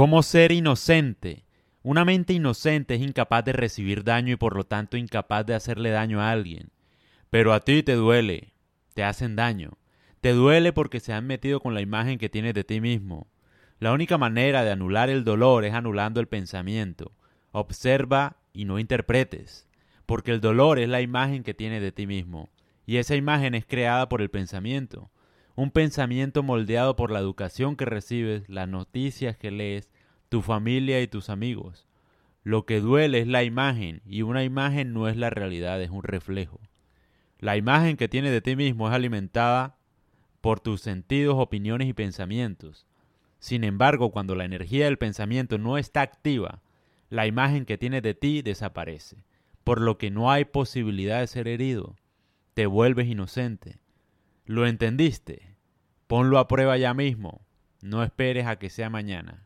¿Cómo ser inocente? Una mente inocente es incapaz de recibir daño y por lo tanto incapaz de hacerle daño a alguien. Pero a ti te duele, te hacen daño. Te duele porque se han metido con la imagen que tienes de ti mismo. La única manera de anular el dolor es anulando el pensamiento. Observa y no interpretes, porque el dolor es la imagen que tienes de ti mismo, y esa imagen es creada por el pensamiento. Un pensamiento moldeado por la educación que recibes, las noticias que lees, tu familia y tus amigos. Lo que duele es la imagen, y una imagen no es la realidad, es un reflejo. La imagen que tienes de ti mismo es alimentada por tus sentidos, opiniones y pensamientos. Sin embargo, cuando la energía del pensamiento no está activa, la imagen que tienes de ti desaparece, por lo que no hay posibilidad de ser herido. Te vuelves inocente. ¿Lo entendiste? Ponlo a prueba ya mismo. No esperes a que sea mañana.